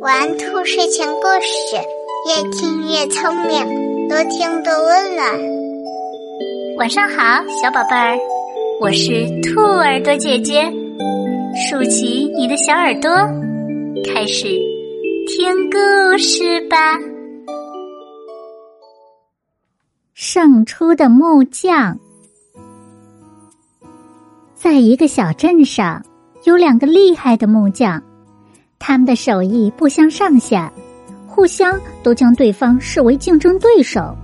玩兔睡前故事，越听越聪明，多听多温暖。晚上好，小宝贝儿，我是兔耳朵姐姐，竖起你的小耳朵，开始听故事吧。胜出的木匠，在一个小镇上，有两个厉害的木匠。他们的手艺不相上下，互相都将对方视为竞争对手。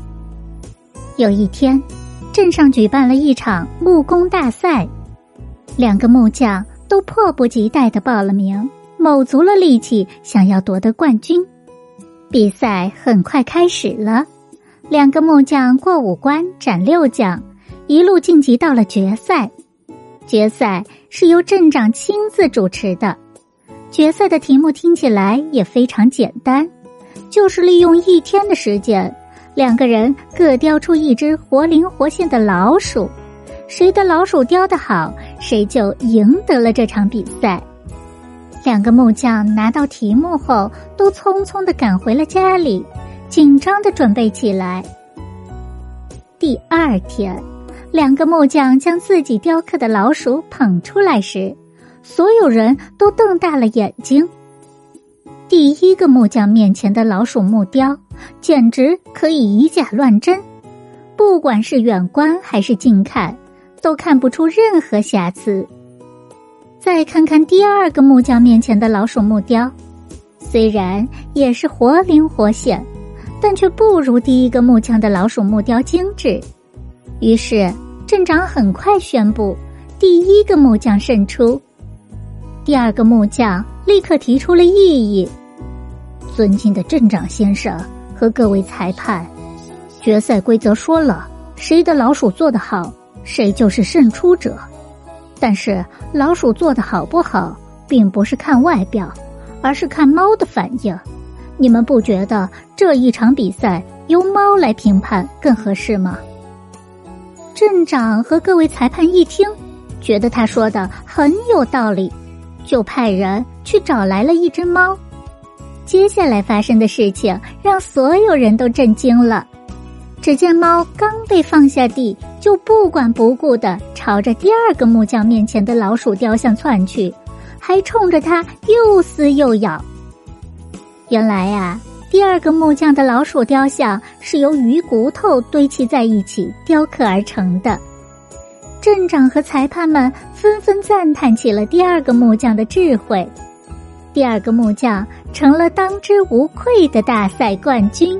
有一天，镇上举办了一场木工大赛，两个木匠都迫不及待的报了名，卯足了力气想要夺得冠军。比赛很快开始了，两个木匠过五关斩六将，一路晋级到了决赛。决赛是由镇长亲自主持的。决赛的题目听起来也非常简单，就是利用一天的时间，两个人各雕出一只活灵活现的老鼠，谁的老鼠雕的好，谁就赢得了这场比赛。两个木匠拿到题目后，都匆匆的赶回了家里，紧张的准备起来。第二天，两个木匠将自己雕刻的老鼠捧出来时。所有人都瞪大了眼睛。第一个木匠面前的老鼠木雕，简直可以以假乱真，不管是远观还是近看，都看不出任何瑕疵。再看看第二个木匠面前的老鼠木雕，虽然也是活灵活现，但却不如第一个木匠的老鼠木雕精致。于是镇长很快宣布，第一个木匠胜出。第二个木匠立刻提出了异议：“尊敬的镇长先生和各位裁判，决赛规则说了，谁的老鼠做得好，谁就是胜出者。但是老鼠做得好不好，并不是看外表，而是看猫的反应。你们不觉得这一场比赛由猫来评判更合适吗？”镇长和各位裁判一听，觉得他说的很有道理。就派人去找来了一只猫。接下来发生的事情让所有人都震惊了。只见猫刚被放下地，就不管不顾的朝着第二个木匠面前的老鼠雕像窜去，还冲着它又撕又咬。原来呀，第二个木匠的老鼠雕像是由鱼骨头堆砌在一起雕刻而成的。镇长和裁判们纷纷赞叹起了第二个木匠的智慧，第二个木匠成了当之无愧的大赛冠军。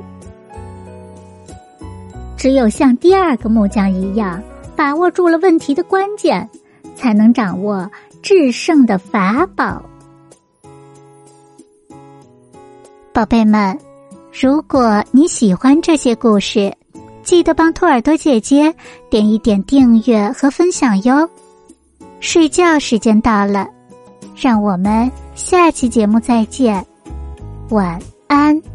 只有像第二个木匠一样，把握住了问题的关键，才能掌握制胜的法宝。宝贝们，如果你喜欢这些故事。记得帮兔耳朵姐姐点一点订阅和分享哟。睡觉时间到了，让我们下期节目再见，晚安。